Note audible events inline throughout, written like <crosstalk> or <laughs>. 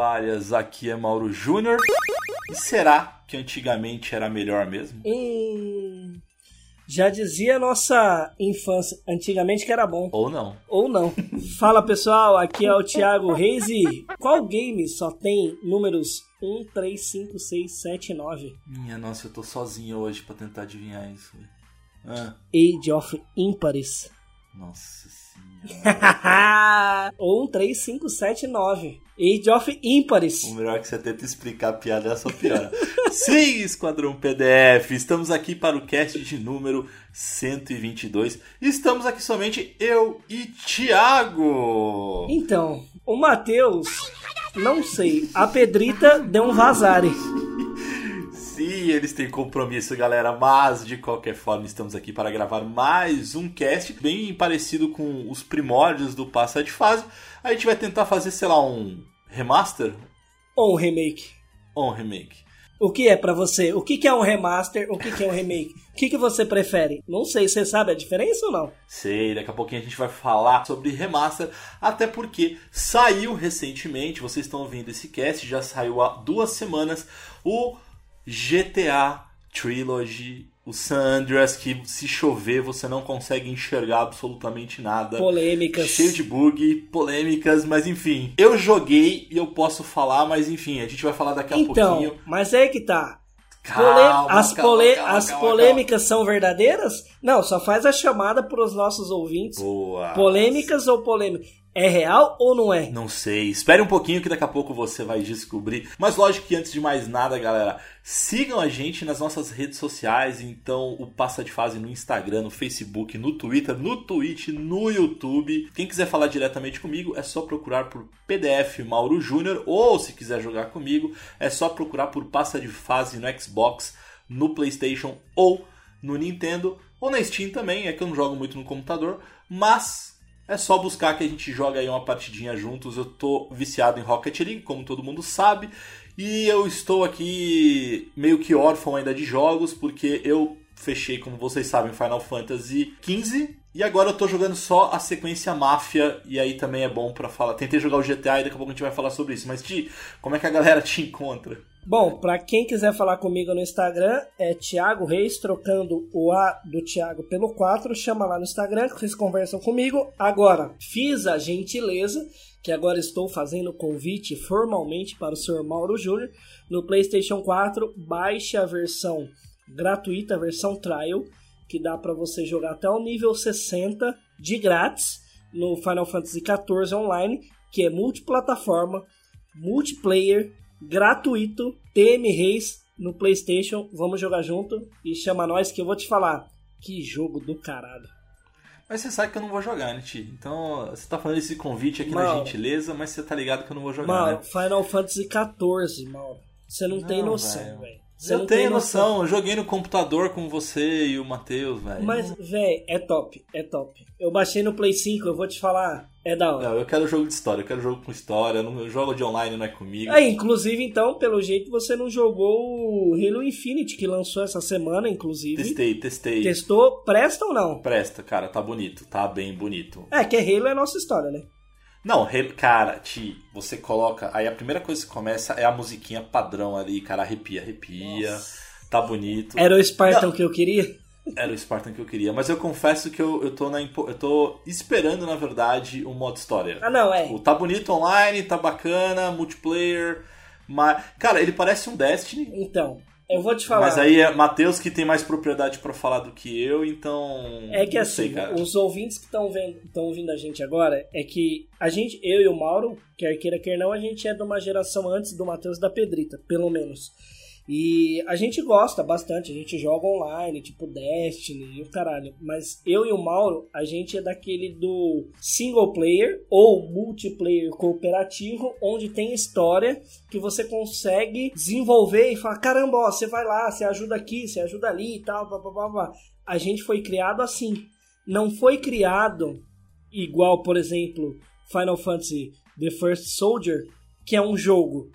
toalhas, aqui é Mauro Júnior. E será que antigamente era melhor mesmo? Hum, já dizia nossa infância, antigamente que era bom. Ou não. Ou não. Fala pessoal, aqui é o Thiago Reis e qual game só tem números 1, 3, 5, 6, 7 9? Minha nossa, eu tô sozinho hoje pra tentar adivinhar isso. Ah. Age of Impares. Nossa senhora. 1, 3, 5, 7, 9. Age of Impares. O melhor é que você tenta explicar a piada é a sua piada. <laughs> Sim, Esquadrão PDF, estamos aqui para o cast de número 122. Estamos aqui somente eu e Thiago. Então, o Matheus, não sei, a Pedrita deu um vazare. <laughs> Sim, eles têm compromisso, galera, mas de qualquer forma estamos aqui para gravar mais um cast bem parecido com os primórdios do Passa de Fase. A gente vai tentar fazer, sei lá, um remaster ou um remake. Ou um remake. O que é para você? O que, que é um remaster? O que, que é um remake? O que, que você prefere? Não sei, você sabe a diferença ou não? Sei, daqui a pouquinho a gente vai falar sobre remaster, até porque saiu recentemente, vocês estão ouvindo esse cast, já saiu há duas semanas, o GTA Trilogy, o San Andreas, que se chover você não consegue enxergar absolutamente nada. Polêmicas. Cheio de bug, polêmicas, mas enfim. Eu joguei e eu posso falar, mas enfim, a gente vai falar daqui a então, pouquinho. Mas é que tá. Calma, as, calma, pole... calma, as polêmicas são verdadeiras? Não, só faz a chamada para os nossos ouvintes. Boa. Polêmicas ou polêmicas? É real ou não é? Não sei. Espere um pouquinho que daqui a pouco você vai descobrir. Mas lógico que antes de mais nada, galera, sigam a gente nas nossas redes sociais. Então, o Passa de Fase no Instagram, no Facebook, no Twitter, no Twitch, no YouTube. Quem quiser falar diretamente comigo, é só procurar por PDF Mauro Júnior. Ou se quiser jogar comigo, é só procurar por Passa de Fase no Xbox, no PlayStation ou no Nintendo. Ou na Steam também, é que eu não jogo muito no computador. Mas é só buscar que a gente joga aí uma partidinha juntos. Eu tô viciado em Rocket League, como todo mundo sabe. E eu estou aqui meio que órfão ainda de jogos, porque eu fechei, como vocês sabem, Final Fantasy XV. E agora eu tô jogando só a sequência Máfia, e aí também é bom para falar. Tentei jogar o GTA e daqui a pouco a gente vai falar sobre isso. Mas, Ti, como é que a galera te encontra? Bom, para quem quiser falar comigo no Instagram, é Thiago Reis, trocando o A do Thiago pelo 4. Chama lá no Instagram que vocês conversam comigo. Agora, fiz a gentileza, que agora estou fazendo convite formalmente para o Sr. Mauro Júnior. No PlayStation 4, baixe a versão gratuita, a versão trial, que dá para você jogar até o nível 60 de grátis no Final Fantasy XIV Online, que é multiplataforma, multiplayer gratuito, TM Reis no PlayStation. Vamos jogar junto e chama nós que eu vou te falar. Que jogo do caralho. Mas você sabe que eu não vou jogar, né, Ti? Então, você tá falando esse convite aqui Mal. na gentileza, mas você tá ligado que eu não vou jogar, Mal, né? Final Fantasy XIV, mal. Você não, tem Não, noção, velho. Você Eu tenho tem noção, eu joguei no computador com você e o Matheus, velho. Mas, velho, é top, é top. Eu baixei no Play 5, eu vou te falar, é da hora. Não, eu quero jogo de história, eu quero jogo com história, eu não eu jogo de online, não é comigo. É, inclusive, então, pelo jeito, você não jogou o Halo Infinite, que lançou essa semana, inclusive. Testei, testei. Testou, presta ou não? Presta, cara, tá bonito, tá bem bonito. É, que Halo é nossa história, né? Não, cara, Ti, você coloca. Aí a primeira coisa que começa é a musiquinha padrão ali, cara, arrepia, arrepia. Tá bonito. Era o Spartan que eu queria? Era o Spartan que eu queria. Mas eu confesso que eu, eu, tô, na, eu tô esperando, na verdade, um modo história. Ah, não, é. Tipo, tá bonito online, tá bacana, multiplayer. Mas, cara, ele parece um Destiny. Então, eu vou te falar. Mas aí é Matheus que tem mais propriedade pra falar do que eu, então. É que assim, sei, cara. os ouvintes que estão ouvindo a gente agora, é que a gente, eu e o Mauro, quer queira, quer não, a gente é de uma geração antes do Matheus da Pedrita, pelo menos. E a gente gosta bastante, a gente joga online, tipo Destiny e o caralho. Mas eu e o Mauro, a gente é daquele do single player ou multiplayer cooperativo, onde tem história que você consegue desenvolver e falar: caramba, ó, você vai lá, você ajuda aqui, você ajuda ali e tal, blá, blá, blá, blá. A gente foi criado assim. Não foi criado igual, por exemplo, Final Fantasy The First Soldier, que é um jogo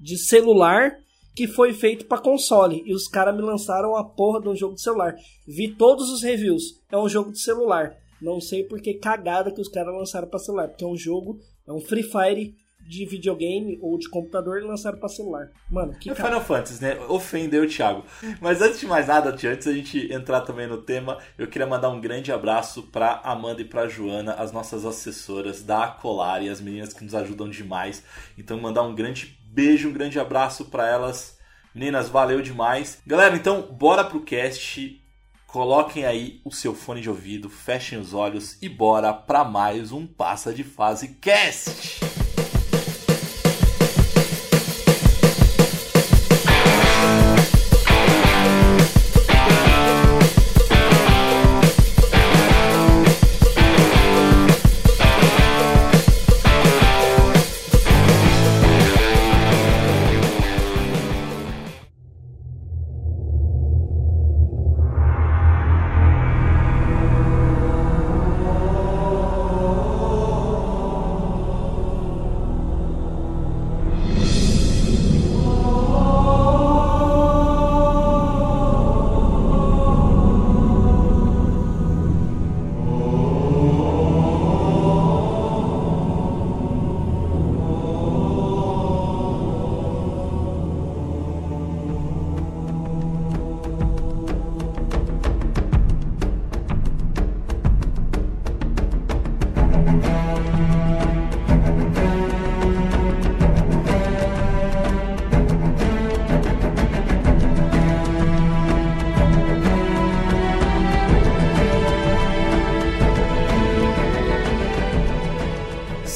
de celular que foi feito para console e os caras me lançaram a porra de um jogo de celular. Vi todos os reviews. É um jogo de celular. Não sei por que cagada que os caras lançaram para celular, porque é um jogo, é um Free Fire de videogame ou de computador e lançaram pra celular. Mano, que É cara. Final Fantasy, né? Ofendeu o Thiago. Mas antes de mais nada, tia, antes da gente entrar também no tema, eu queria mandar um grande abraço pra Amanda e pra Joana, as nossas assessoras da Acolari, as meninas que nos ajudam demais. Então, mandar um grande beijo, um grande abraço pra elas. Meninas, valeu demais. Galera, então, bora pro cast. Coloquem aí o seu fone de ouvido, fechem os olhos e bora pra mais um Passa de Fase Cast.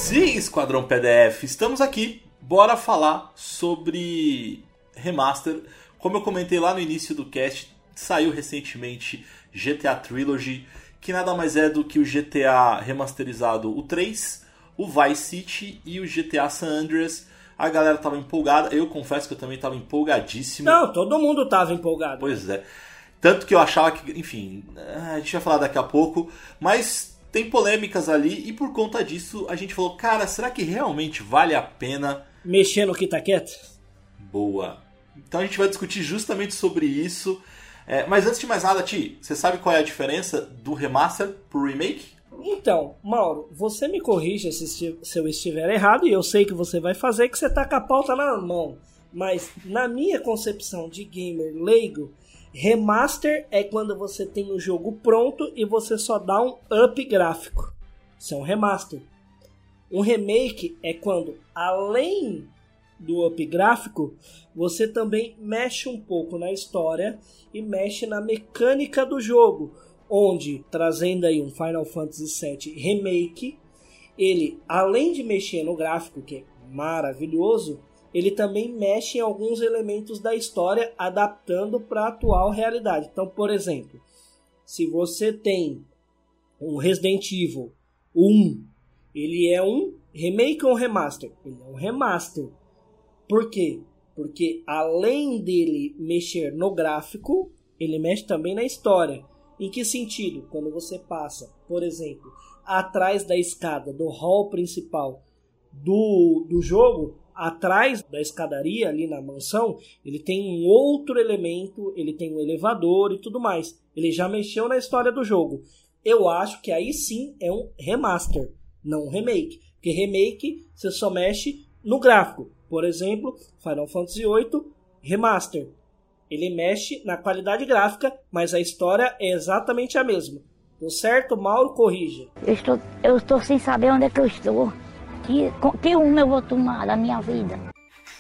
Sim, Esquadrão PDF, estamos aqui. Bora falar sobre remaster. Como eu comentei lá no início do cast, saiu recentemente GTA Trilogy, que nada mais é do que o GTA remasterizado o 3, o Vice City e o GTA San Andreas. A galera tava empolgada, eu confesso que eu também tava empolgadíssimo. Não, todo mundo tava empolgado. Pois é. Tanto que eu achava que, enfim, a gente vai falar daqui a pouco, mas tem polêmicas ali e por conta disso a gente falou, cara, será que realmente vale a pena? Mexer no Kitaqueta? Boa. Então a gente vai discutir justamente sobre isso. É, mas antes de mais nada, Ti, você sabe qual é a diferença do remaster pro remake? Então, Mauro, você me corrija se eu estiver errado, e eu sei que você vai fazer, que você tá com a pauta na mão. Mas, na minha concepção de gamer leigo, remaster é quando você tem o jogo pronto e você só dá um up gráfico. Isso é um remaster. Um remake é quando, além do up gráfico, você também mexe um pouco na história e mexe na mecânica do jogo, onde trazendo aí um Final Fantasy VII Remake, ele além de mexer no gráfico, que é maravilhoso, ele também mexe em alguns elementos da história adaptando para a atual realidade. Então, por exemplo, se você tem um Resident Evil 1, ele é um remake ou um remaster? Ele é um remaster. Por quê? Porque além dele mexer no gráfico, ele mexe também na história. Em que sentido? Quando você passa, por exemplo, atrás da escada do hall principal do, do jogo, atrás da escadaria ali na mansão, ele tem um outro elemento, ele tem um elevador e tudo mais. Ele já mexeu na história do jogo. Eu acho que aí sim é um remaster, não um remake. Porque remake você só mexe no gráfico. Por exemplo, Final Fantasy VIII Remaster. Ele mexe na qualidade gráfica, mas a história é exatamente a mesma. Deu certo? Mauro corrija. Eu estou, eu estou sem saber onde é que eu estou. Que, que rumo eu vou tomar da minha vida?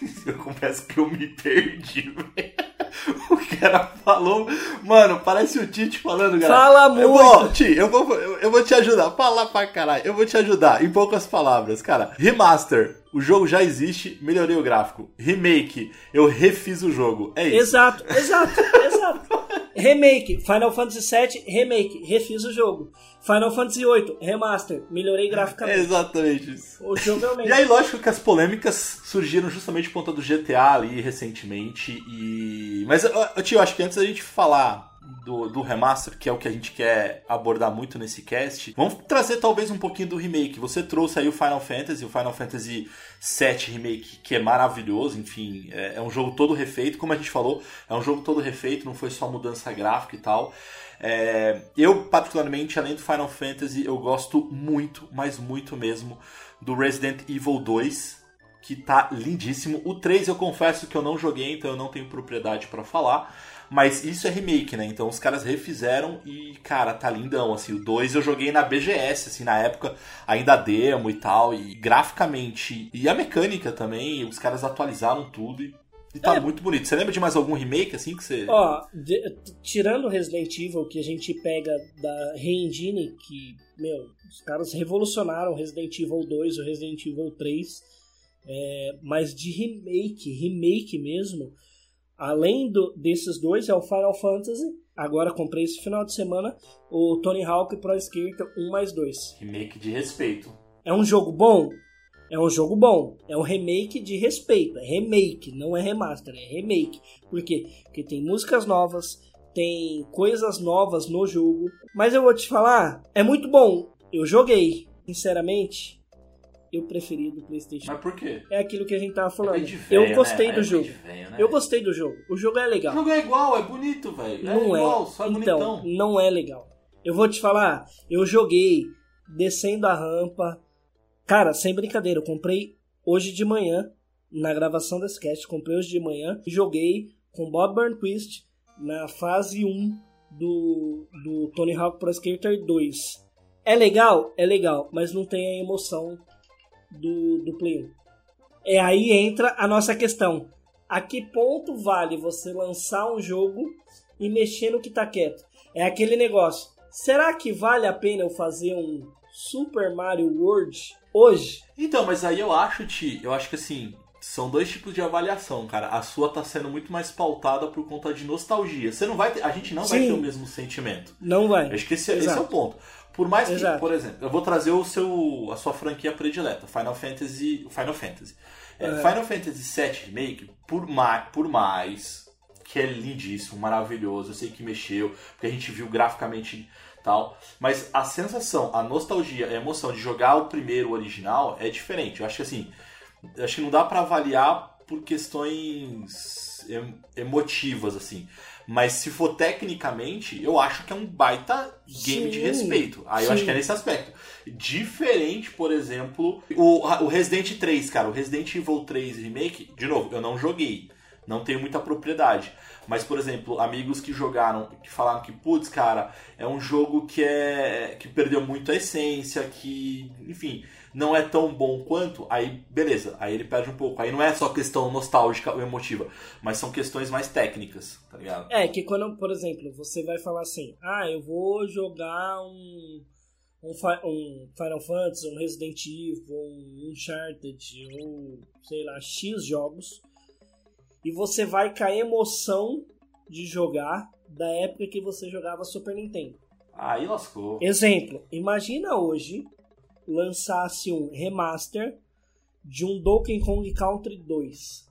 <laughs> Eu confesso que eu me perdi, <laughs> velho. O cara falou. Mano, parece o Tite falando, galera. Fala Eu muito. vou, Ti, eu vou, eu, eu vou te ajudar. Fala pra caralho. Eu vou te ajudar. Em poucas palavras, cara. Remaster. O jogo já existe, melhorei o gráfico. Remake. Eu refiz o jogo. É isso. Exato, <laughs> exato, exato. Remake, Final Fantasy VII Remake, refiz o jogo. Final Fantasy VIII Remaster, melhorei É graficamente. exatamente isso. O jogo é o E mesmo. aí, lógico que as polêmicas surgiram justamente por conta do GTA ali recentemente. E. Mas, tio, acho que antes da gente falar do, do remaster, que é o que a gente quer abordar muito nesse cast, vamos trazer talvez um pouquinho do remake. Você trouxe aí o Final Fantasy, o Final Fantasy VII Remake, que é maravilhoso, enfim, é, é um jogo todo refeito, como a gente falou, é um jogo todo refeito, não foi só mudança gráfica e tal. É, eu, particularmente, além do Final Fantasy, eu gosto muito, mas muito mesmo, do Resident Evil 2. que tá lindíssimo. O 3 eu confesso que eu não joguei, então eu não tenho propriedade para falar. Mas isso é remake, né? Então os caras refizeram e, cara, tá lindão. Assim, o 2 eu joguei na BGS, assim, na época, ainda demo e tal. E graficamente e a mecânica também, os caras atualizaram tudo e, e tá é. muito bonito. Você lembra de mais algum remake, assim, que você. Ó, de, tirando Resident Evil, que a gente pega da Re-Engine, que, meu, os caras revolucionaram Resident Evil 2 e Resident Evil 3. É, mas de remake, remake mesmo Além do, desses dois, é o Final Fantasy. Agora comprei esse final de semana o Tony Hawk Pro Skater 1 mais 2. Remake de respeito. É um jogo bom? É um jogo bom. É um remake de respeito. É remake, não é remaster, é remake. Por quê? Porque tem músicas novas, tem coisas novas no jogo. Mas eu vou te falar, é muito bom. Eu joguei, sinceramente, eu preferi do PlayStation. Mas por quê? É aquilo que a gente tava falando. É eu gostei né? do é jogo. né? Eu gostei do jogo. O jogo é legal. O jogo é igual, é bonito, velho. É não é. igual, só é então, bonitão. não é legal. Eu vou te falar, eu joguei descendo a rampa. Cara, sem brincadeira, eu comprei hoje de manhã, na gravação desse cast, comprei hoje de manhã e joguei com Bob Burnquist na fase 1 do, do Tony Hawk Pro Skater 2. É legal? É legal, mas não tem a emoção do, do Play 1. É aí entra a nossa questão. A que ponto vale você lançar um jogo e mexer no que tá quieto? É aquele negócio. Será que vale a pena eu fazer um Super Mario World hoje? Então, mas aí eu acho, Ti, eu acho que assim, são dois tipos de avaliação, cara. A sua tá sendo muito mais pautada por conta de nostalgia. Você não vai ter, a gente não Sim. vai ter o mesmo sentimento. Não vai. Acho que esse, esse é o ponto. Por mais que, Exato. por exemplo, eu vou trazer o seu, a sua franquia predileta, Final Fantasy, Final Fantasy. É, é. Final Fantasy VII Remake, por mais, por mais que é lindíssimo, maravilhoso, eu sei que mexeu, porque a gente viu graficamente tal, mas a sensação, a nostalgia, a emoção de jogar o primeiro original é diferente. Eu acho que assim, acho que não dá para avaliar por questões emotivas assim. Mas se for tecnicamente, eu acho que é um baita game sim, de respeito. Aí sim. eu acho que é nesse aspecto. Diferente, por exemplo, o, o Resident 3, cara. O Resident Evil 3 Remake, de novo, eu não joguei. Não tenho muita propriedade. Mas, por exemplo, amigos que jogaram, que falaram que, putz, cara, é um jogo que é. que perdeu muito a essência, que. Enfim, não é tão bom quanto, aí beleza, aí ele perde um pouco. Aí não é só questão nostálgica ou emotiva, mas são questões mais técnicas, tá ligado? É, que quando, por exemplo, você vai falar assim, ah, eu vou jogar um, um, um Final Fantasy, um Resident Evil, um Uncharted, ou sei lá, X jogos, e você vai com a emoção de jogar da época que você jogava Super Nintendo. Aí lascou. Exemplo, imagina hoje lançasse um remaster de um Donkey Kong Country 2.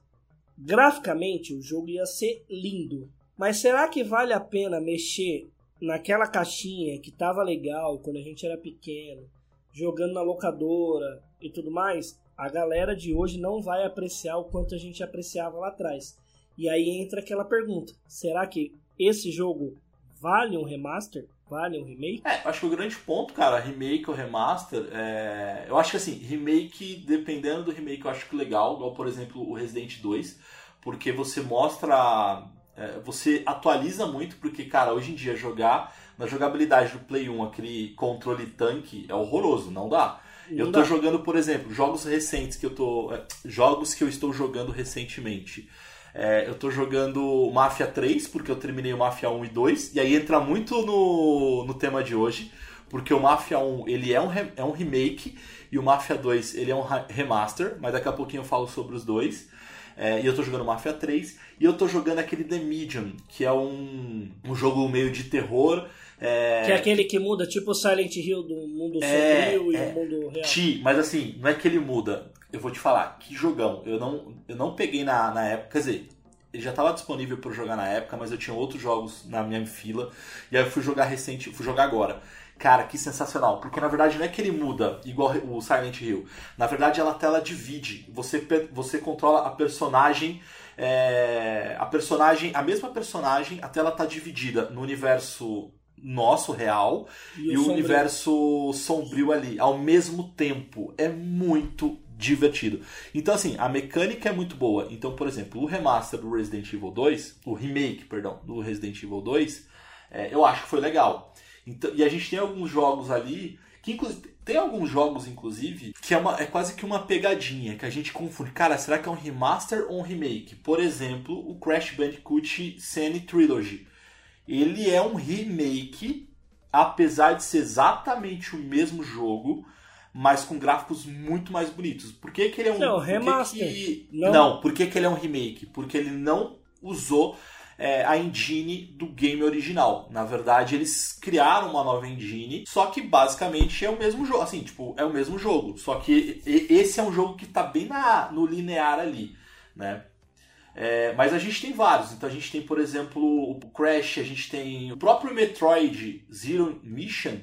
Graficamente o jogo ia ser lindo, mas será que vale a pena mexer naquela caixinha que tava legal quando a gente era pequeno, jogando na locadora e tudo mais? A galera de hoje não vai apreciar o quanto a gente apreciava lá atrás. E aí entra aquela pergunta: será que esse jogo vale um remaster? Vale um remake? É, acho que o grande ponto, cara, remake ou remaster, é... eu acho que assim, remake, dependendo do remake, eu acho que legal, igual por exemplo o Resident 2, porque você mostra. É, você atualiza muito, porque, cara, hoje em dia jogar na jogabilidade do Play 1 aquele controle tanque é horroroso, não dá. Não eu tô dá. jogando, por exemplo, jogos recentes que eu tô. É, jogos que eu estou jogando recentemente. É, eu tô jogando Mafia 3, porque eu terminei o Mafia 1 e 2, e aí entra muito no, no tema de hoje, porque o Mafia 1 ele é um, é um remake e o Mafia 2 ele é um remaster, mas daqui a pouquinho eu falo sobre os dois. É, e eu tô jogando Mafia 3 e eu tô jogando aquele The Medium, que é um, um jogo meio de terror. É... Que é aquele que muda, tipo o Silent Hill do mundo é, sombrio é, e o mundo real. Ti, mas assim, não é que ele muda eu vou te falar, que jogão. Eu não, eu não peguei na, na época, quer dizer, ele já estava disponível para jogar na época, mas eu tinha outros jogos na minha fila. E aí eu fui jogar recente, fui jogar agora. Cara, que sensacional. Porque na verdade não é que ele muda igual o Silent Hill. Na verdade ela tela divide. Você, você controla a personagem. É, a personagem, a mesma personagem, a tela está dividida no universo nosso real e, e o, o universo sombrio ali ao mesmo tempo. É muito divertido. Então, assim, a mecânica é muito boa. Então, por exemplo, o remaster do Resident Evil 2, o remake, perdão, do Resident Evil 2, é, eu acho que foi legal. Então, e a gente tem alguns jogos ali que, inclusive, tem alguns jogos, inclusive, que é, uma, é quase que uma pegadinha, que a gente confunde. Cara, será que é um remaster ou um remake? Por exemplo, o Crash Bandicoot Scene Trilogy. Ele é um remake, apesar de ser exatamente o mesmo jogo, mas com gráficos muito mais bonitos. Por que, que ele é um Não, por que remaster. que- Não. não, por que, que ele é um remake? Porque ele não usou é, a engine do game original. Na verdade, eles criaram uma nova engine, só que basicamente é o mesmo jogo. Assim, tipo, é o mesmo jogo. Só que esse é um jogo que tá bem na, no linear ali, né? É, mas a gente tem vários. Então a gente tem, por exemplo, o Crash, a gente tem o próprio Metroid Zero Mission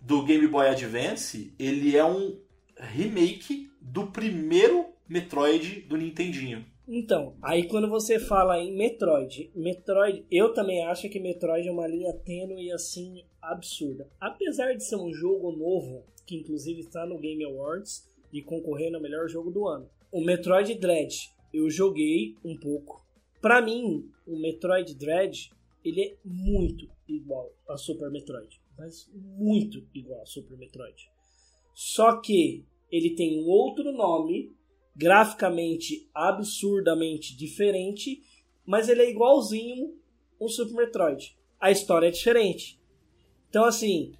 do Game Boy Advance. Ele é um remake do primeiro Metroid do Nintendinho. Então, aí quando você fala em Metroid, Metroid, eu também acho que Metroid é uma linha tênue assim absurda. Apesar de ser um jogo novo, que inclusive está no Game Awards e concorrendo ao melhor jogo do ano. O Metroid Dread, eu joguei um pouco. Pra mim, o Metroid Dread, ele é muito igual a Super Metroid, mas muito igual a Super Metroid. Só que ele tem um outro nome graficamente absurdamente diferente, mas ele é igualzinho um Super Metroid. A história é diferente. Então assim,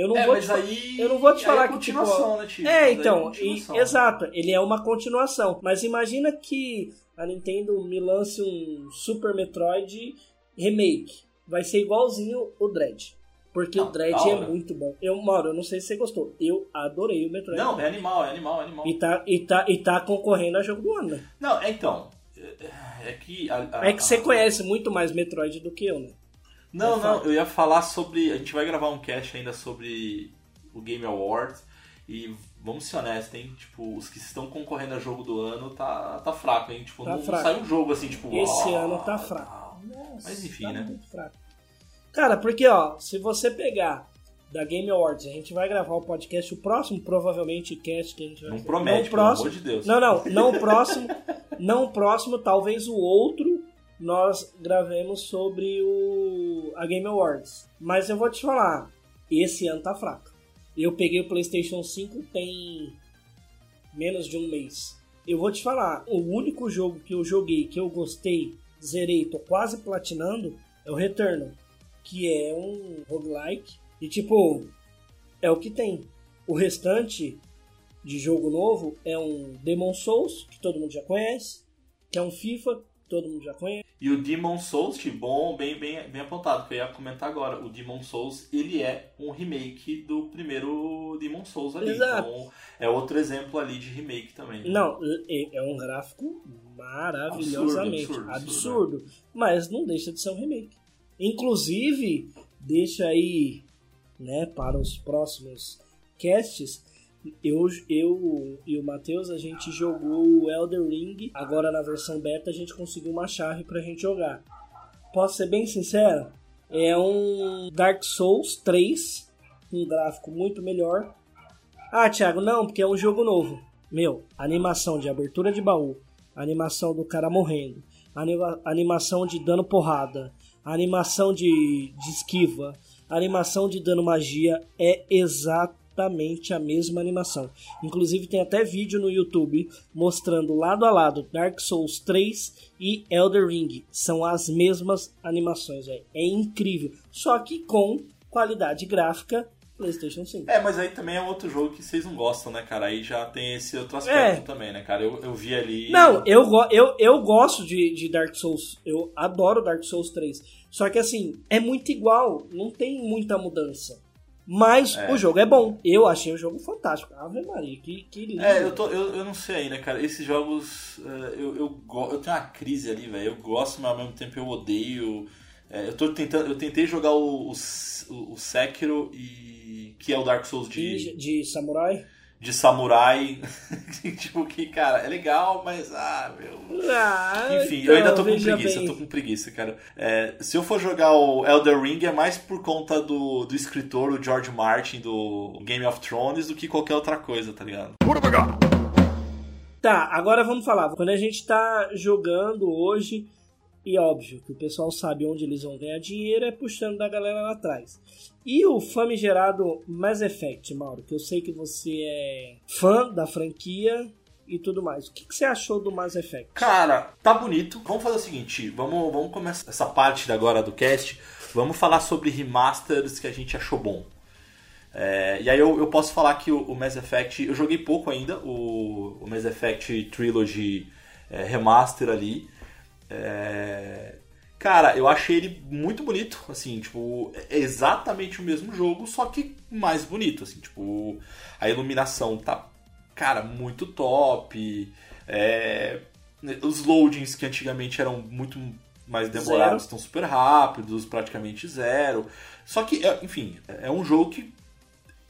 eu não é, vou te aí. eu não vou te aí falar é que, tipo, continuação, né, Tio? é, então, continuação. e- exato, ele é uma continuação. Mas imagina que a Nintendo me lance um Super Metroid remake. Vai ser igualzinho o Dread. Porque Não, o Dread é muito bom. Eu, Mauro, eu não sei se você gostou. Eu adorei o Metroid. Não, é animal, é animal, é animal. E tá, e, tá, e tá concorrendo a jogo do ano, né? Não, é então. É é que. a- a- É que você conhece muito mais Metroid do que eu, né? Não, É não, eu ia falar sobre. A gente vai gravar um cast ainda sobre o Game Awards. E vamos ser honestos, hein? Tipo, os que estão concorrendo a jogo do ano tá, tá fraco, hein? Tipo, Tá não, fraco. sai um jogo assim, tipo. Esse ano tá fraco. Nossa, Mas enfim, tá né? muito fraco. Cara, porque ó, se você pegar da Game Awards, a gente vai gravar o podcast, o próximo provavelmente cast que a gente vai Não fazer. promete, não pelo próximo, amor de Deus. Não, não, não o <laughs> próximo, não o próximo, talvez o outro nós gravemos sobre o a Game Awards. Mas eu vou te falar, esse ano tá fraco. Eu peguei o PlayStation 5 tem menos de um mês. Eu vou te falar, o único jogo que eu joguei, que eu gostei, zerei, tô quase platinando, é o Returnal, que é um roguelike. E tipo, é o que tem. O restante de jogo novo é um Demon Souls, que todo mundo já conhece, que é um FIFA, que todo mundo já conhece. E o Demon Souls, bom, bem, bem, bem apontado, que eu ia comentar agora. O Demon Souls, ele é um remake do primeiro Demon Souls ali. Exato. Então, é outro exemplo ali de remake também. Não, é é um gráfico maravilhosamente Absurdo, absurdo, absurdo, mas não deixa de ser um remake. Inclusive, deixa aí, né, para os próximos casts, eu, eu e o Matheus, a gente jogou o Elder Ring, agora na versão beta a gente conseguiu uma chave pra gente jogar. Posso ser bem sincero? É um Dark Souls 3, um gráfico muito melhor, ah, Thiago, não, porque é um jogo novo. Meu, animação de abertura de baú, animação do cara morrendo, anima- animação de dano porrada, animação de, de esquiva, animação de dano magia é exatamente a mesma animação. Inclusive tem até vídeo no YouTube mostrando lado a lado Dark Souls 3 e Elder Ring. São as mesmas animações, véio. é incrível. Só que com qualidade gráfica PlayStation 5. É, mas aí também é outro jogo que vocês não gostam, né, cara? Aí já tem esse outro aspecto É. também, né, cara? Eu, eu vi ali. Não, eu, eu, eu gosto de, de Dark Souls. Eu adoro Dark Souls 3. Só que assim, é muito igual. Não tem muita mudança. Mas É. o jogo é bom. Eu achei o jogo fantástico. Ave Maria, que, que lindo. É, eu, tô, eu, eu não sei ainda, cara. Esses jogos. eh, eu, eu, eu tenho uma crise ali, velho. Eu gosto, mas ao mesmo tempo eu odeio. É, eu, tô tentando, eu tentei jogar o, o, o Sekiro e. que é o Dark Souls de, de, de samurai. De samurai. <laughs> tipo, que, cara, é legal, mas. Ah, meu. Ah, Enfim, eu ainda tô com preguiça, bem. eu tô com preguiça, cara. É, se eu for jogar o Elder Ring é mais por conta do, do escritor, o George Martin, do Game of Thrones, do que qualquer outra coisa, tá ligado? Tá, agora vamos falar. Quando a gente tá jogando hoje, e óbvio que o pessoal sabe onde eles vão ganhar dinheiro, é puxando da galera lá atrás. E o famigerado Mass Effect, Mauro, que eu sei que você é fã da franquia e tudo mais. O que, que você achou do Mass Effect? Cara, tá bonito. Vamos fazer o seguinte, vamos, vamos começar essa parte agora do cast. Vamos falar sobre remasters que a gente achou bom. É, e aí eu, eu posso falar que o, o Mass Effect, eu joguei pouco ainda, o, o Mass Effect Trilogy é, Remaster ali. É, cara, eu achei ele muito bonito, assim, tipo, é exatamente o mesmo jogo, só que mais bonito, assim, tipo, a iluminação tá, cara, muito top. É, os loadings que antigamente eram muito mais demorados estão super rápidos, praticamente zero. Só que, é- enfim, é um jogo que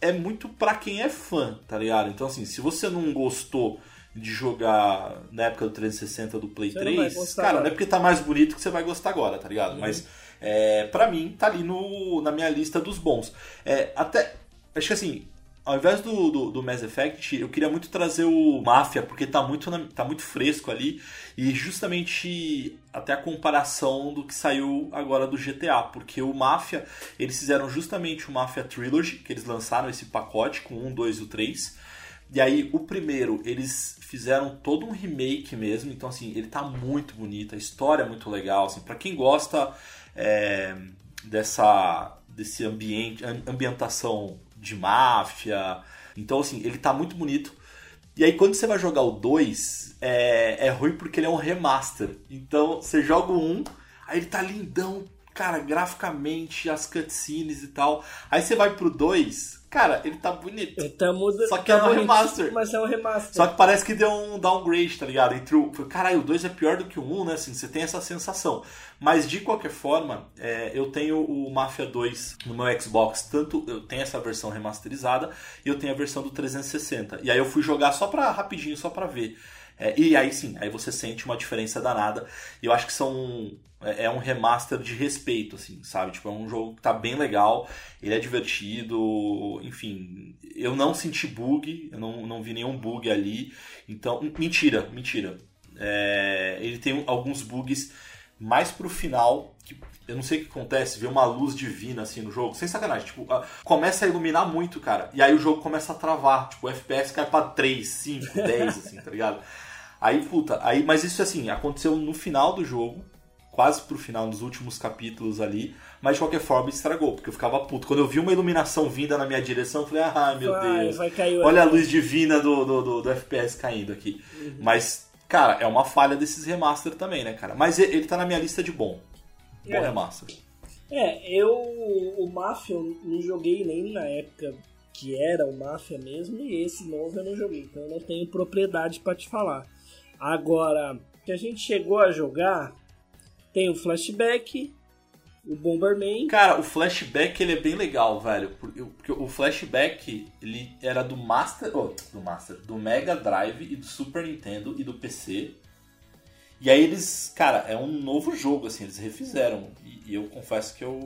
é muito pra quem é fã, tá ligado? Então, assim, se você não gostou de jogar na época do 360 do Play Você não vai 3, gostar cara, agora. não é porque tá mais bonito que você vai gostar agora, tá ligado? Mas, é, pra mim, tá ali no, na minha lista dos bons. É, até, acho que assim, ao invés do, do, do Mass Effect, eu queria muito trazer o Mafia, porque tá muito, na- tá muito fresco ali, e justamente até a comparação do que saiu agora do GTA, porque o Mafia, eles fizeram justamente o Mafia Trilogy, que eles lançaram esse pacote com um, dois e o 3. E aí, o primeiro, eles fizeram todo um remake mesmo, então assim, ele tá muito bonito, a história é muito legal, assim, para quem gosta é, dessa desse ambiente, am- ambientação de máfia, então assim, ele tá muito bonito. E aí quando você vai jogar o 2, é, é ruim porque ele é um remaster. Então você joga o 1, aí ele tá lindão, cara, graficamente, as cutscenes e tal. Aí você vai pro 2, cara, ele tá bonito. Tá muda, Só que tá é um bonito, remaster. Mas é um remaster. Só que parece que deu um downgrade, tá ligado? Entre o. Caralho, o 2 é pior do que o 1, né? Assim, você tem essa sensação. Mas de qualquer forma, é, eu tenho o Mafia 2 no meu Xbox. Tanto eu tenho essa versão remasterizada e eu tenho a versão do 360. E aí eu fui jogar só pra rapidinho, só pra ver. É, e aí sim, aí você sente uma diferença danada. E eu acho que são. É é um remaster de respeito, assim, sabe? Tipo, é um jogo que tá bem legal, ele é divertido, enfim. Eu não senti bug, eu não, não vi nenhum bug ali. Então, mentira, mentira. É, ele tem alguns bugs mais pro final, eu não sei o que acontece, vê uma luz divina assim no jogo, sem sacanagem, tipo, a- começa a iluminar muito, cara, e aí o jogo começa a travar, tipo, o FPS cai pra 3, 5, 10, assim, tá ligado? Aí, puta, aí, mas isso assim, aconteceu no final do jogo, quase pro final, nos últimos capítulos ali, mas de qualquer forma estragou, porque eu ficava puto. Quando eu vi uma iluminação vinda na minha direção, eu falei, ah, meu Vai, Deus, vai olha a luz divina do, do, do, do FPS caindo aqui. Mas, cara, é uma falha desses remaster também, né, cara? Mas ele, ele tá na minha lista de bom. Bom É. remaster. É, eu o Mafia eu não joguei nem na época que era o Mafia mesmo, e esse novo eu não joguei, então eu não tenho propriedade pra te falar. Agora, que a gente chegou a jogar, tem o Flashback, o Bomberman, Cara, o flashback ele é bem legal, velho. Porque porque o flashback ele era do Master. Oh, do Master. Do Mega Drive e do Super Nintendo e do PC. E aí eles, cara, é um novo jogo, assim, eles refizeram. E, e eu confesso que eu,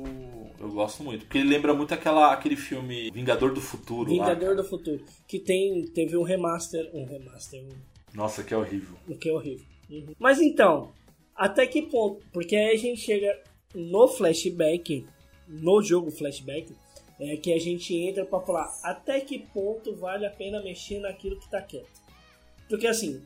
eu gosto muito. Porque ele lembra muito aquela, aquele filme Vingador do Futuro. lá, Vingador cara. do Futuro, que tem teve um remaster, um remaster, um Nossa, que é horrível. Que é horrível. Uhum. Mas então, até que ponto? Porque aí a gente chega no flashback, no jogo flashback, é que a gente entra pra falar até que ponto vale a pena mexer naquilo que tá quieto. Porque assim,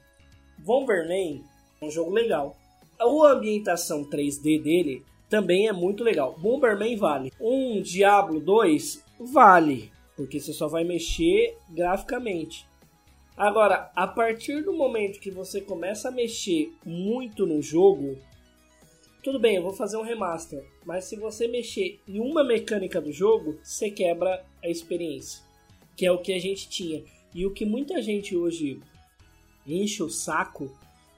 Bomberman é um jogo legal. A ambientação 3D dele também é muito legal. Bomberman vale. Um Diablo 2 vale, porque você só vai mexer graficamente. Agora, a partir do momento que você começa a mexer muito no jogo, tudo bem, eu vou fazer um remaster, mas se você mexer em uma mecânica do jogo, você quebra a experiência, que é o que a gente tinha. E o que muita gente hoje enche o saco,